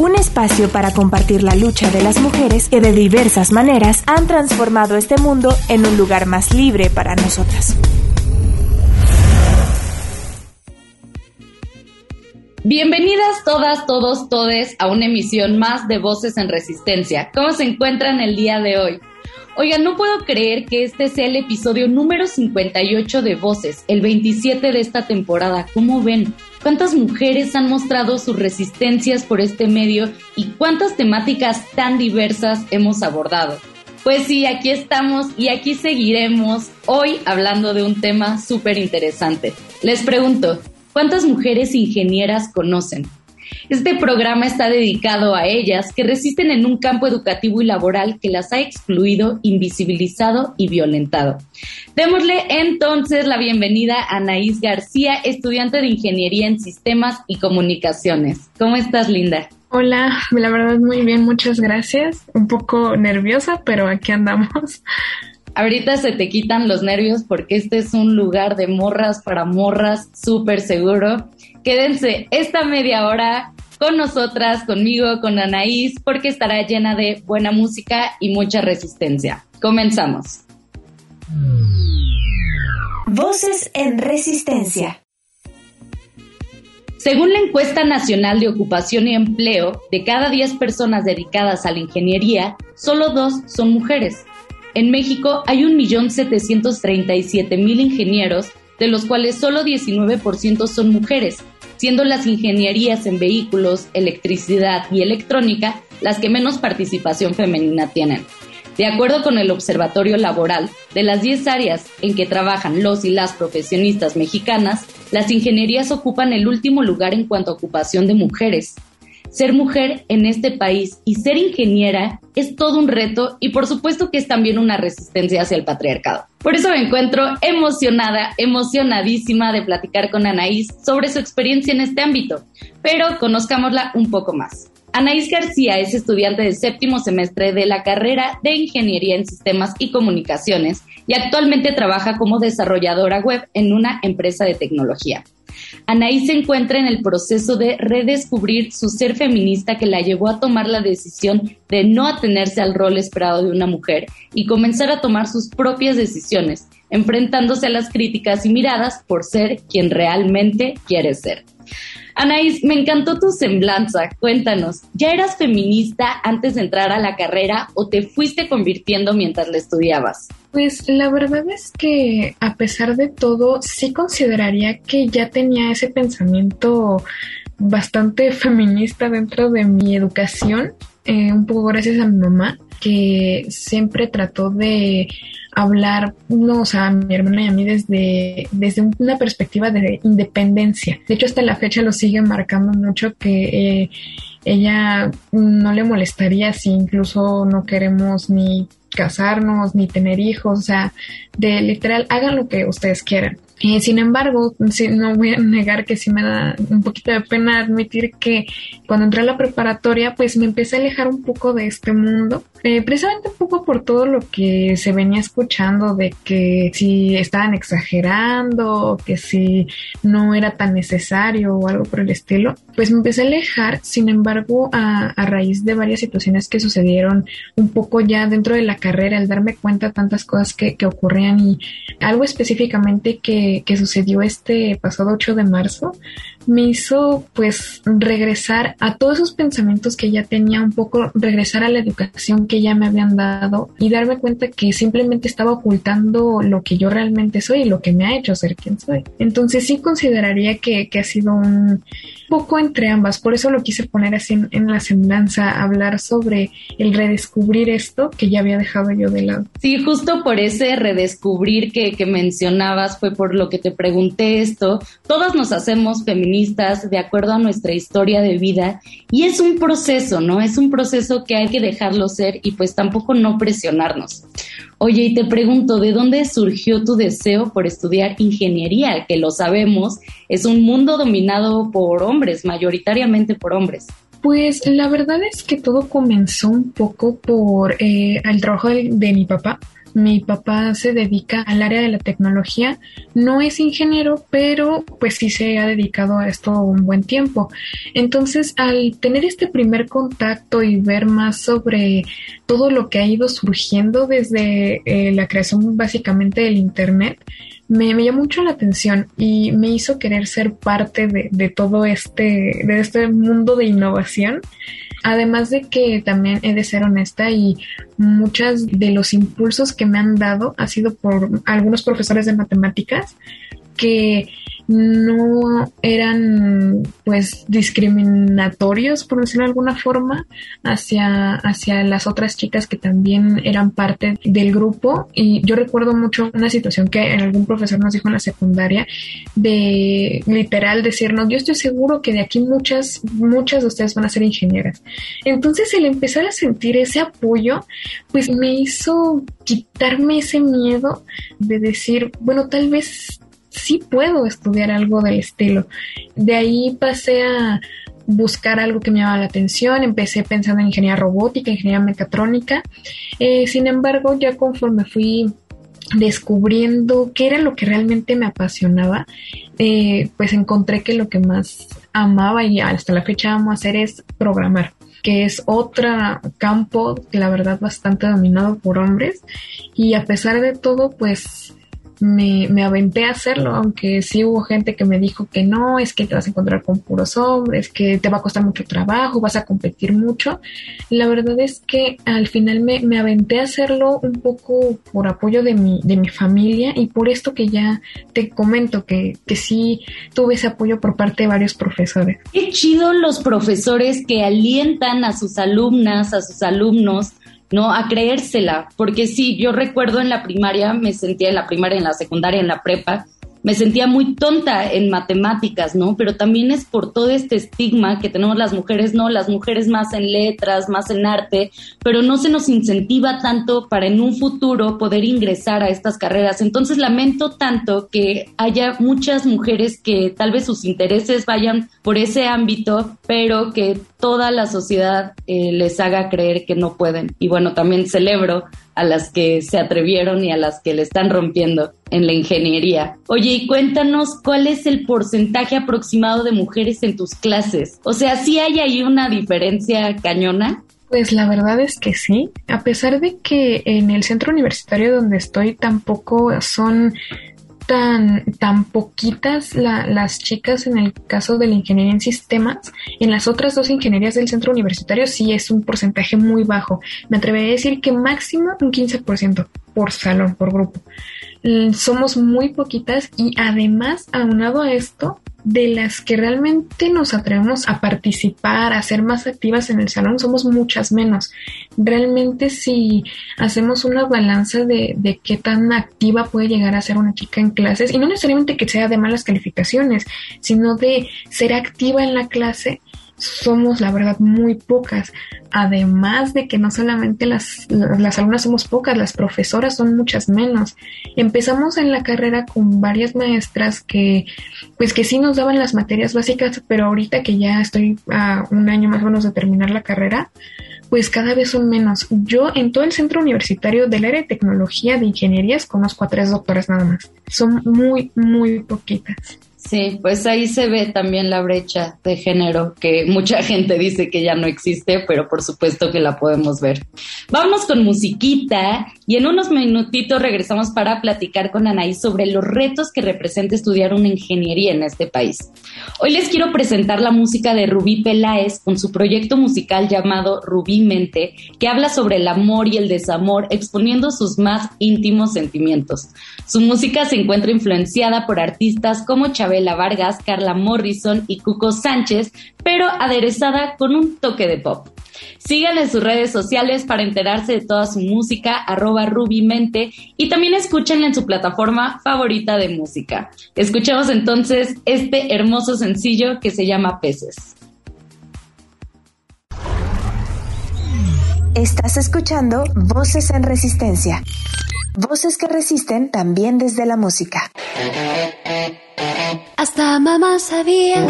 Un espacio para compartir la lucha de las mujeres que de diversas maneras han transformado este mundo en un lugar más libre para nosotras. Bienvenidas todas, todos, todes a una emisión más de Voces en Resistencia. ¿Cómo se encuentran el día de hoy? Oigan, no puedo creer que este sea el episodio número 58 de Voces, el 27 de esta temporada. ¿Cómo ven? ¿Cuántas mujeres han mostrado sus resistencias por este medio y cuántas temáticas tan diversas hemos abordado? Pues sí, aquí estamos y aquí seguiremos hoy hablando de un tema súper interesante. Les pregunto, ¿cuántas mujeres ingenieras conocen? Este programa está dedicado a ellas que resisten en un campo educativo y laboral que las ha excluido, invisibilizado y violentado. Démosle entonces la bienvenida a Anaís García, estudiante de Ingeniería en Sistemas y Comunicaciones. ¿Cómo estás, Linda? Hola, la verdad muy bien, muchas gracias. Un poco nerviosa, pero aquí andamos. Ahorita se te quitan los nervios porque este es un lugar de morras para morras súper seguro. Quédense esta media hora con nosotras, conmigo, con Anaís, porque estará llena de buena música y mucha resistencia. Comenzamos. Voces en Resistencia. Según la encuesta nacional de ocupación y empleo, de cada 10 personas dedicadas a la ingeniería, solo dos son mujeres. En México hay 1.737.000 ingenieros, de los cuales solo 19% son mujeres, siendo las ingenierías en vehículos, electricidad y electrónica las que menos participación femenina tienen. De acuerdo con el Observatorio Laboral, de las 10 áreas en que trabajan los y las profesionistas mexicanas, las ingenierías ocupan el último lugar en cuanto a ocupación de mujeres, ser mujer en este país y ser ingeniera es todo un reto y por supuesto que es también una resistencia hacia el patriarcado. Por eso me encuentro emocionada, emocionadísima de platicar con Anaís sobre su experiencia en este ámbito, pero conozcámosla un poco más. Anaís García es estudiante del séptimo semestre de la carrera de Ingeniería en Sistemas y Comunicaciones y actualmente trabaja como desarrolladora web en una empresa de tecnología. Anaí se encuentra en el proceso de redescubrir su ser feminista que la llevó a tomar la decisión de no atenerse al rol esperado de una mujer y comenzar a tomar sus propias decisiones, enfrentándose a las críticas y miradas por ser quien realmente quiere ser. Anaís, me encantó tu semblanza. Cuéntanos, ¿ya eras feminista antes de entrar a la carrera o te fuiste convirtiendo mientras la estudiabas? Pues la verdad es que a pesar de todo, sí consideraría que ya tenía ese pensamiento bastante feminista dentro de mi educación, eh, un poco gracias a mi mamá, que siempre trató de hablar, no, o sea, a mi hermana y a mí desde, desde una perspectiva de independencia. De hecho, hasta la fecha lo sigue marcando mucho que eh, ella no le molestaría si incluso no queremos ni casarnos ni tener hijos, o sea, de literal, hagan lo que ustedes quieran. Eh, sin embargo, no voy a negar que sí me da un poquito de pena admitir que cuando entré a la preparatoria, pues me empecé a alejar un poco de este mundo, eh, precisamente un poco por todo lo que se venía escuchando de que si estaban exagerando, que si no era tan necesario o algo por el estilo, pues me empecé a alejar, sin embargo, a, raíz de varias situaciones que sucedieron un poco ya dentro de la carrera, al darme cuenta de tantas cosas que, que ocurrían y algo específicamente que que, sucedió este pasado 8 de marzo me hizo pues regresar a todos esos pensamientos que ya tenía un poco, regresar a la educación que ya me habían dado y darme cuenta que simplemente estaba ocultando lo que yo realmente soy y lo que me ha hecho ser quien soy. Entonces sí consideraría que, que ha sido un poco entre ambas, por eso lo quise poner así en, la semblanza, hablar sobre el redescubrir esto que ya había dejado yo de lado. Sí, justo por ese redescubrir que, que mencionabas fue por lo que te pregunté esto. Todas nos hacemos feministas de acuerdo a nuestra historia de vida y es un proceso, ¿no? Es un proceso que hay que dejarlo ser y pues tampoco no presionarnos. Oye, y te pregunto, ¿de dónde surgió tu deseo por estudiar ingeniería? Que lo sabemos, es un mundo dominado por hombres, mayoritariamente por hombres. Pues la verdad es que todo comenzó un poco por eh, el trabajo de mi papá. Mi papá se dedica al área de la tecnología, no es ingeniero, pero pues sí se ha dedicado a esto un buen tiempo. Entonces, al tener este primer contacto y ver más sobre todo lo que ha ido surgiendo desde eh, la creación básicamente del Internet, me, llamó mucho la atención y me hizo querer ser parte de, de todo este, de este mundo de innovación. Además de que también he de ser honesta y muchos de los impulsos que me han dado ha sido por algunos profesores de matemáticas que no eran pues discriminatorios por decirlo de alguna forma hacia hacia las otras chicas que también eran parte del grupo. Y yo recuerdo mucho una situación que algún profesor nos dijo en la secundaria de literal decirnos yo estoy seguro que de aquí muchas muchas de ustedes van a ser ingenieras entonces el empezar a sentir ese apoyo pues me hizo quitarme ese miedo de decir bueno tal vez sí puedo estudiar algo del estilo. De ahí pasé a buscar algo que me llamaba la atención, empecé pensando en ingeniería robótica, ingeniería mecatrónica, eh, sin embargo ya conforme fui descubriendo qué era lo que realmente me apasionaba, eh, pues encontré que lo que más amaba y hasta la fecha amo hacer es programar que es otro campo, la verdad, bastante dominado por hombres. Y a pesar de todo, pues me, me aventé a hacerlo, aunque sí hubo gente que me dijo que no, es que te vas a encontrar con puros hombres, que te va a costar mucho trabajo, vas a competir mucho. La verdad es que al final me, me aventé a hacerlo un poco por apoyo de mi, de mi familia y por esto que ya te comento que, que sí tuve ese apoyo por parte de varios profesores. Qué chido los profesores que alientan a sus alumnas, a sus alumnos ¿no? A creérsela, porque sí, yo recuerdo en la primaria, me sentía en la primaria, en la secundaria, en la prepa, me sentía muy tonta en matemáticas, ¿no? Pero también es por todo este estigma que tenemos las mujeres, ¿no? Las mujeres más en letras, más en arte, pero no se nos incentiva tanto para en un futuro poder ingresar a estas carreras. Entonces lamento tanto que haya muchas mujeres que tal vez sus intereses vayan por ese ámbito, pero que toda la sociedad eh, les haga creer que no pueden. Y bueno, también celebro a las que se atrevieron y a las que le están rompiendo en la ingeniería. Oye, y cuéntanos cuál es el porcentaje aproximado de mujeres en tus clases. O sea, ¿sí hay ahí una diferencia cañona? Pues la verdad es que sí, a pesar de que en el centro universitario donde estoy tampoco son tan, tan poquitas las chicas en el caso de la ingeniería en sistemas. En las otras dos ingenierías del centro universitario sí es un porcentaje muy bajo. Me atrevería a decir que máximo un 15% por salón, por grupo. Somos muy poquitas y además, aunado a esto, de las que realmente nos atrevemos a participar, a ser más activas en el salón, somos muchas menos. Realmente si hacemos una balanza de, de qué tan activa puede llegar a ser una chica en clases, y no necesariamente que sea de malas calificaciones, sino de ser activa en la clase, somos la verdad muy pocas. Además de que no solamente las, las alumnas somos pocas, las profesoras son muchas menos. Empezamos en la carrera con varias maestras que pues que sí nos daban las materias básicas, pero ahorita que ya estoy a un año más o menos de terminar la carrera, pues cada vez son menos. Yo en todo el centro universitario del área de tecnología de ingenierías conozco a tres doctores nada más. Son muy, muy poquitas. Sí, pues ahí se ve también la brecha de género que mucha gente dice que ya no existe, pero por supuesto que la podemos ver. Vamos con musiquita y en unos minutitos regresamos para platicar con Anaí sobre los retos que representa estudiar una ingeniería en este país. Hoy les quiero presentar la música de Rubí Peláez con su proyecto musical llamado Rubí Mente, que habla sobre el amor y el desamor, exponiendo sus más íntimos sentimientos. Su música se encuentra influenciada por artistas como Chabela Vargas, Carla Morrison y Cuco Sánchez, pero aderezada con un toque de pop. Síganle en sus redes sociales para enterarse de toda su música, arroba rubimente, y también escúchenla en su plataforma favorita de música. Escuchemos entonces este hermoso sencillo que se llama Peces. Estás escuchando Voces en Resistencia. Voces que resisten también desde la música. Hasta mamá sabía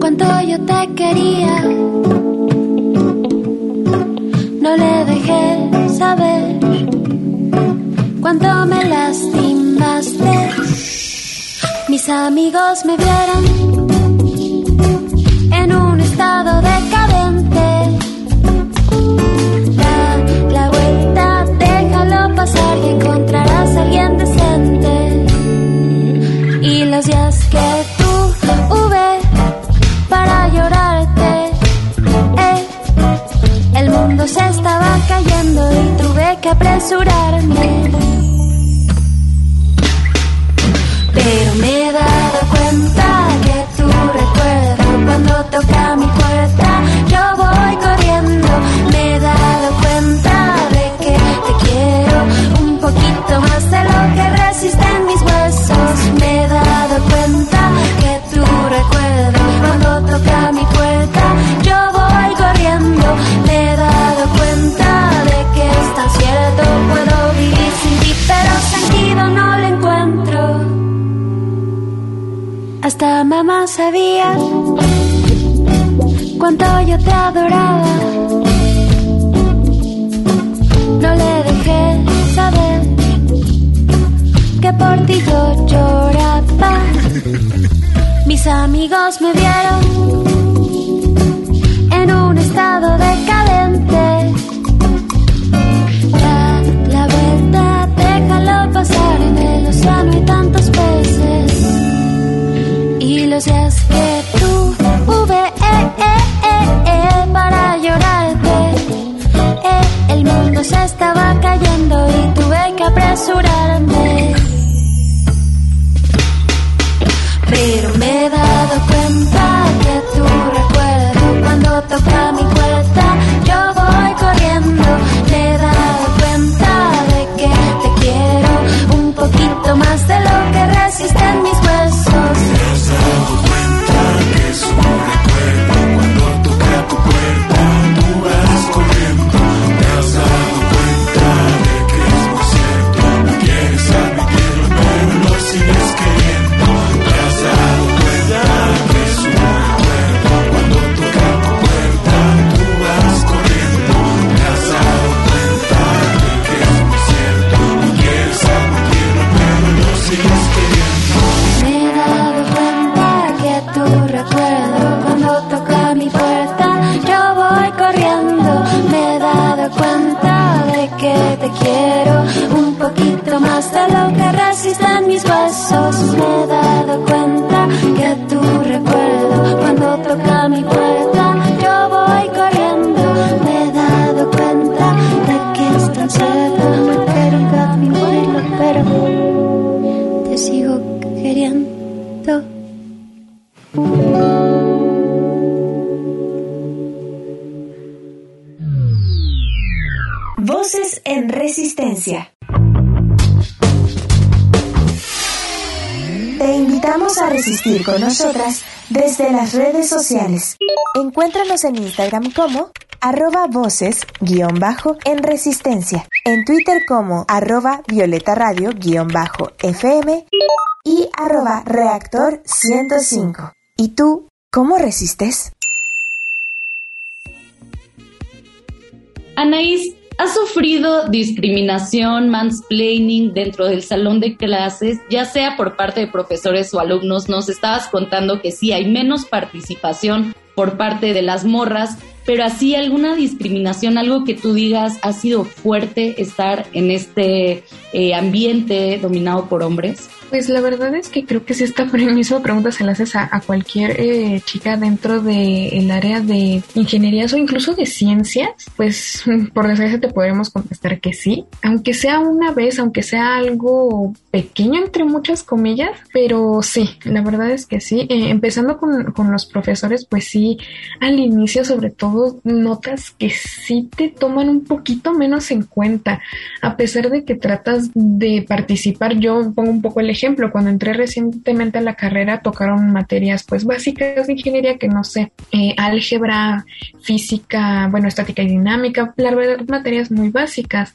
cuánto yo te quería. No le dejé saber cuánto me lastimaste. Mis amigos me vieron que apresurarme. Que tuve eh, eh, eh, eh, para llorarte, eh, el mundo se estaba cayendo y tuve que apresurarme. Pero me he dado cuenta que tu recuerdo cuando toca mi puerta, yo voy corriendo. Me he dado cuenta de que te quiero un poquito más de lo que resisten invitamos a resistir con nosotras desde las redes sociales. Encuéntranos en Instagram como arroba voces guion bajo en resistencia, en Twitter como arroba violeta radio guion bajo fm y arroba reactor 105. ¿Y tú cómo resistes? Anaís, ¿has sufrido discriminación, mansplaining dentro del salón de clases, ya sea por parte de profesores o alumnos? Nos estabas contando que sí hay menos participación por parte de las morras, pero así alguna discriminación, algo que tú digas ha sido fuerte estar en este eh, ambiente dominado por hombres. Pues la verdad es que creo que si esta misma pregunta se la haces a, cualquier eh, chica dentro del área de ingenierías o incluso de ciencias, pues por desgracia te podremos contestar que sí. Aunque sea una vez, aunque sea algo pequeño entre muchas comillas, pero sí, la verdad es que sí. Eh, empezando con, con, los profesores, pues sí, al inicio sobre todo notas que sí te toman un poquito menos en cuenta, a pesar de que tratas de participar. Yo pongo un poco el ejemplo, cuando entré recientemente a la carrera tocaron materias pues básicas de ingeniería que no sé, eh, álgebra, física, bueno, estática y dinámica, la verdad, materias muy básicas.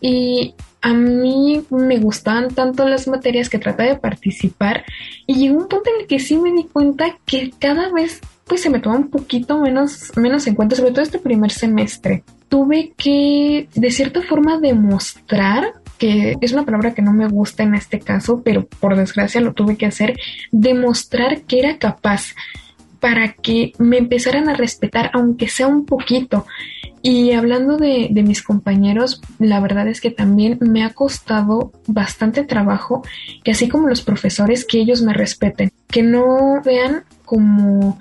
Y a mí me gustaban tanto las materias que trataba de participar y llegó un punto en el que sí me di cuenta que cada vez pues se me toma un poquito menos, menos en cuenta, sobre todo este primer semestre. Tuve que de cierta forma demostrar que es una palabra que no me gusta en este caso, pero por desgracia lo tuve que hacer, demostrar que era capaz para que me empezaran a respetar, aunque sea un poquito. Y hablando de, de, mis compañeros, la verdad es que también me ha costado bastante trabajo que así como los profesores, que ellos me respeten, que no vean como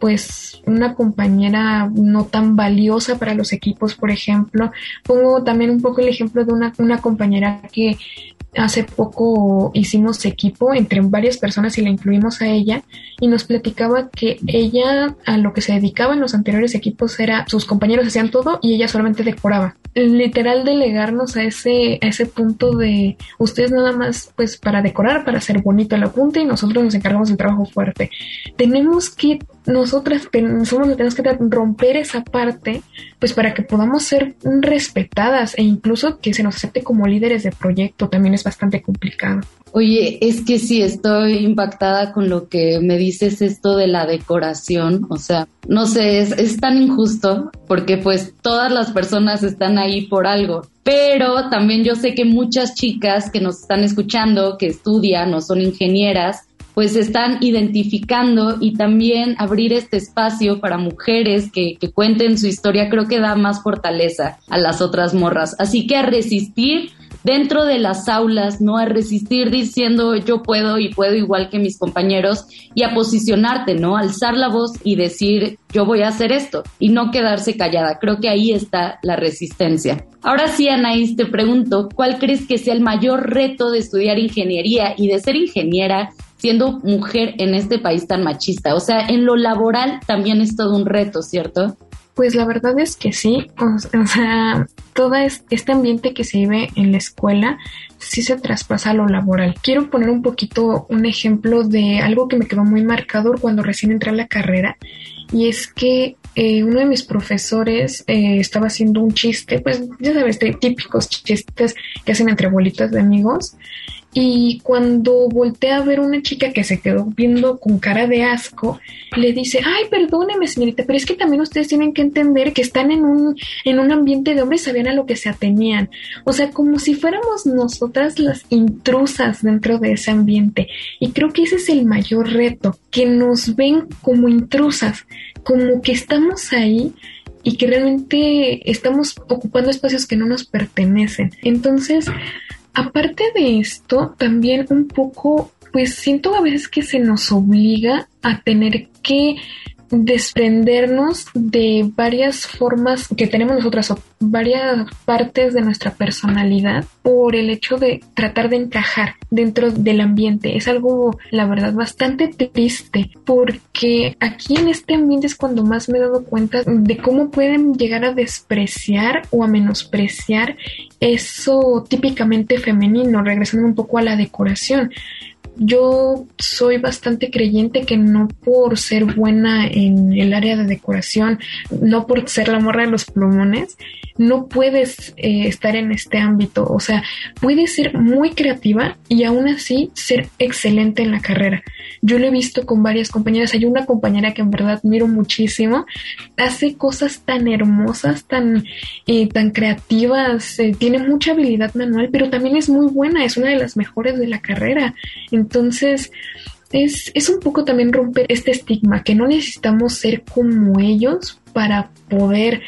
pues una compañera no tan valiosa para los equipos, por ejemplo. Pongo también un poco el ejemplo de una, una compañera que hace poco hicimos equipo entre varias personas y la incluimos a ella y nos platicaba que ella a lo que se dedicaba en los anteriores equipos era sus compañeros hacían todo y ella solamente decoraba. Literal delegarnos a ese, a ese punto de ustedes nada más pues para decorar, para hacer bonito el apunte y nosotros nos encargamos del trabajo fuerte. Tenemos que nosotras somos que tenemos que romper esa parte, pues para que podamos ser respetadas e incluso que se nos acepte como líderes de proyecto también es bastante complicado. Oye, es que sí, estoy impactada con lo que me dices esto de la decoración, o sea, no sé, es, es tan injusto porque pues todas las personas están ahí por algo, pero también yo sé que muchas chicas que nos están escuchando, que estudian o son ingenieras, pues están identificando y también abrir este espacio para mujeres que, cuenten su historia creo que da más fortaleza a las otras morras. Así que a resistir dentro de las aulas, no a resistir diciendo yo puedo y puedo igual que mis compañeros y a posicionarte, ¿no? Alzar la voz y decir yo voy a hacer esto y no quedarse callada. Creo que ahí está la resistencia. Ahora sí, Anaís, te pregunto, ¿cuál crees que sea el mayor reto de estudiar ingeniería y de ser ingeniera siendo mujer en este país tan machista? O sea, en lo laboral también es todo un reto, ¿cierto? Pues la verdad es que sí, o, sea, todo este ambiente que se vive en la escuela sí se traspasa a lo laboral. Quiero poner un poquito un ejemplo de algo que me quedó muy marcado cuando recién entré a la carrera y es que eh, uno de mis profesores eh, estaba haciendo un chiste, pues ya sabes, típicos chistes que hacen entre bolitas de amigos y cuando volteé a ver una chica que se quedó viendo con cara de asco, le dice, ay, perdóneme señorita, pero es que también ustedes tienen que entender que están en un, en un ambiente de hombres, sabían a lo que se atenían. O sea, como si fuéramos nosotras las intrusas dentro de ese ambiente. Y creo que ese es el mayor reto, que nos ven como intrusas, como que estamos ahí y que realmente estamos ocupando espacios que no nos pertenecen. Entonces, Aparte de esto, también un poco, pues siento a veces que se nos obliga a tener que desprendernos de varias formas que tenemos nosotras o varias partes de nuestra personalidad por el hecho de tratar de encajar dentro del ambiente. Es algo, la verdad, bastante triste porque aquí en este ambiente es cuando más me he dado cuenta de cómo pueden llegar a despreciar o a menospreciar eso típicamente femenino, regresando un poco a la decoración yo soy bastante creyente que no por ser buena en el área de decoración, no por ser la morra de los plumones, no puedes eh, estar en este ámbito. O sea, puedes ser muy creativa y aún así ser excelente en la carrera. Yo lo he visto con varias compañeras. Hay una compañera que en verdad admiro muchísimo. Hace cosas tan hermosas, tan, eh, tan creativas. Eh, tiene mucha habilidad manual, pero también es muy buena. Es una de las mejores de la carrera. Entonces, es, es, un poco también romper este estigma, que no necesitamos ser como ellos para poder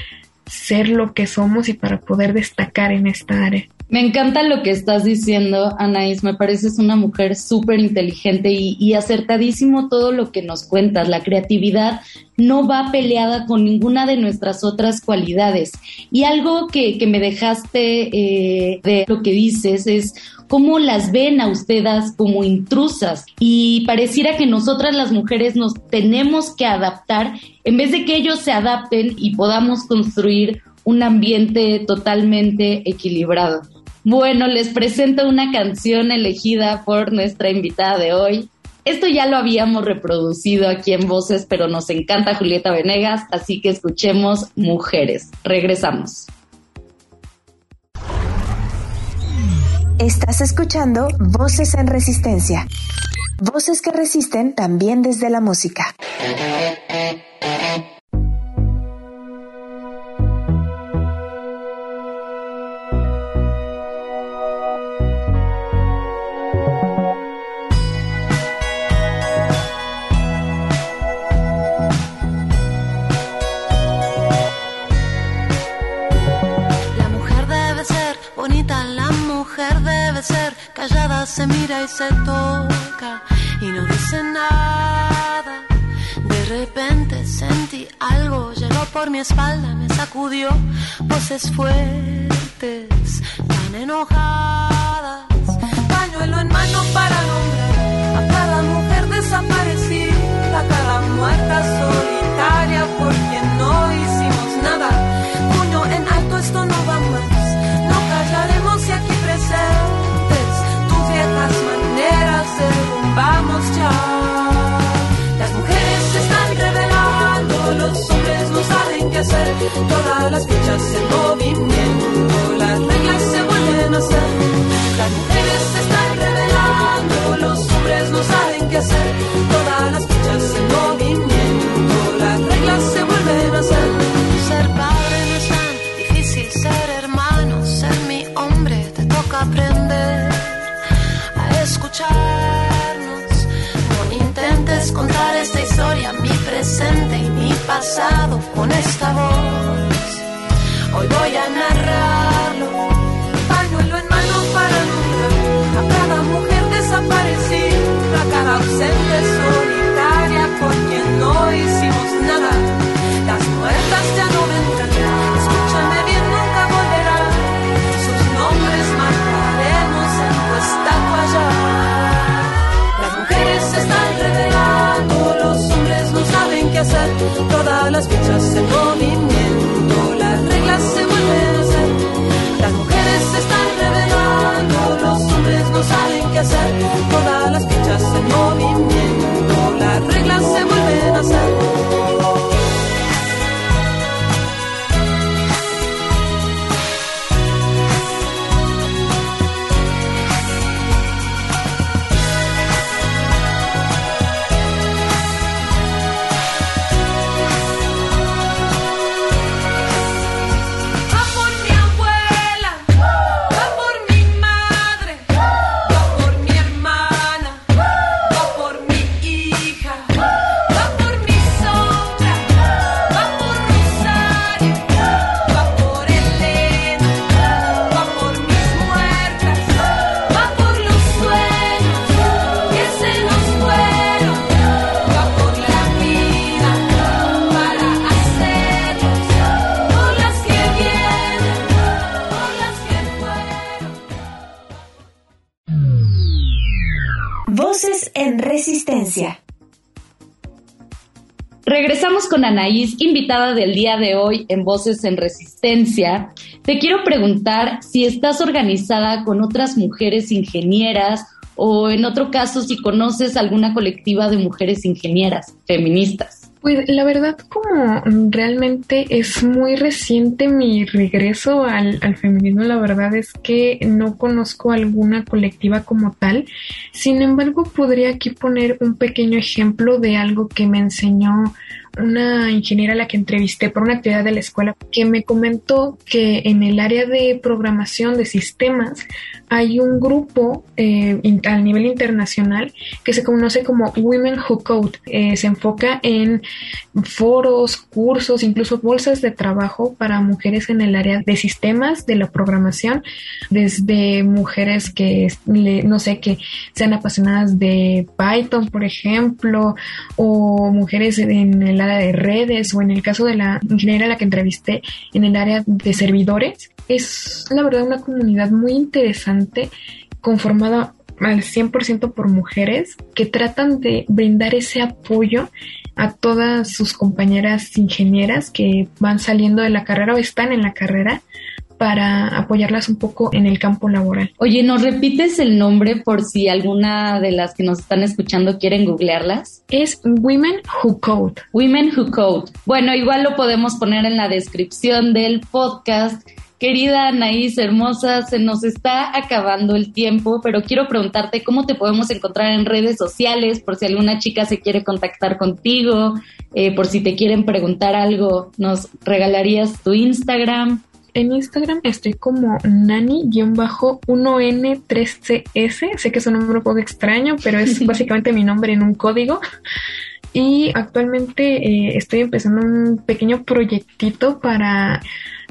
ser lo que somos y para poder destacar en esta área. Me encanta lo que estás diciendo, Anaís. Me pareces una mujer súper inteligente y, acertadísimo todo lo que nos cuentas. La creatividad no va peleada con ninguna de nuestras otras cualidades. Y algo que, me dejaste eh, de lo que dices es cómo las ven a ustedes como intrusas y pareciera que nosotras las mujeres nos tenemos que adaptar en vez de que ellos se adapten y podamos construir un ambiente totalmente equilibrado. Bueno, les presento una canción elegida por nuestra invitada de hoy. Esto ya lo habíamos reproducido aquí en Voces, pero nos encanta Julieta Venegas, así que escuchemos Mujeres. Regresamos. Estás escuchando Voces en Resistencia. Voces que resisten también desde la música. Se toca y no dice nada. De repente sentí algo, llegó por mi espalda, me sacudió voces fuertes, tan enojadas. Pañuelo en mano para nombrar a cada mujer desaparecida, a cada muerta solitaria por quien no hicimos nada. Puño en alto, esto no va más, no callaremos y aquí presente derrumbamos ya. Las mujeres se están revelando, los hombres no saben qué hacer. Todas las fichas en pasado con esta Regresamos con Anaís, invitada del día de hoy en Voces en Resistencia. Te quiero preguntar si estás organizada con otras mujeres ingenieras o en otro caso si conoces alguna colectiva de mujeres ingenieras feministas. Pues la verdad, como realmente es muy reciente mi regreso al, feminismo, la verdad es que no conozco alguna colectiva como tal. Sin embargo, podría aquí poner un pequeño ejemplo de algo que me enseñó una ingeniera a la que entrevisté por una actividad de la escuela que me comentó que en el área de programación de sistemas hay un grupo eh, a nivel internacional que se conoce como Women Who Code. Eh, se enfoca en foros, cursos, incluso bolsas de trabajo para mujeres en el área de sistemas de la programación, desde mujeres que, no sé, que sean apasionadas de Python, por ejemplo, o mujeres en el de redes, o en el caso de la ingeniera a la que entrevisté, en el área de servidores. Es la verdad una comunidad muy interesante conformada al 100% por mujeres que tratan de brindar ese apoyo a todas sus compañeras ingenieras que van saliendo de la carrera o están en la carrera para apoyarlas un poco en el campo laboral. Oye, ¿nos repites el nombre por si alguna de las que nos están escuchando quieren googlearlas? Es Women Who Code. Women Who Code. Bueno, igual lo podemos poner en la descripción del podcast Querida Anaís, hermosa, se nos está acabando el tiempo, pero quiero preguntarte cómo te podemos encontrar en redes sociales, por si alguna chica se quiere contactar contigo, eh, por si te quieren preguntar algo, ¿nos regalarías tu Instagram? En Instagram estoy como nani-1n3cs. Sé que es un nombre un poco extraño, pero es básicamente mi nombre en un código. Y actualmente eh, estoy empezando un pequeño proyectito para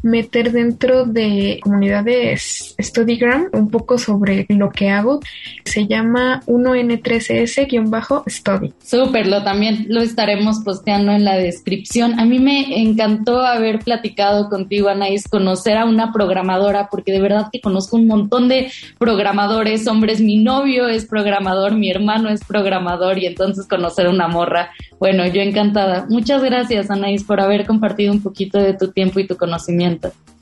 meter dentro de comunidades StudyGram un poco sobre lo que hago. Se llama 1N3S-Study. Súper, lo también lo estaremos posteando en la descripción. A mí me encantó haber platicado contigo, Anaís, conocer a una programadora, porque de verdad que conozco un montón de programadores, hombres. Mi novio es programador, mi hermano es programador, y entonces conocer a una morra. Bueno, yo encantada. Muchas gracias, Anaís, por haber compartido un poquito de tu tiempo y tu conocimiento.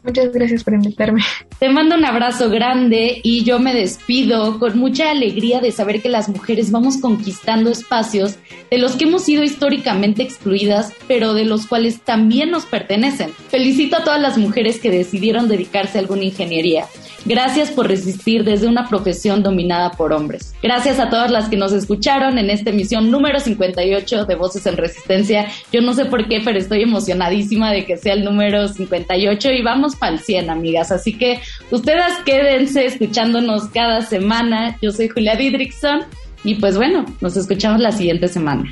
Muchas gracias por invitarme. Te mando un abrazo grande y yo me despido con mucha alegría de saber que las mujeres vamos conquistando espacios de los que hemos sido históricamente excluidas, pero de los cuales también nos pertenecen. Felicito a todas las mujeres que decidieron dedicarse a alguna ingeniería. Gracias por resistir desde una profesión dominada por hombres. Gracias a todas las que nos escucharon en esta emisión número 58 de Voces en Resistencia. Yo no sé por qué, pero estoy emocionadísima de que sea el número 58 y vamos para el 100, amigas. Así que ustedes quédense escuchándonos cada semana. Yo soy Julia Didrickson y pues bueno, nos escuchamos la siguiente semana.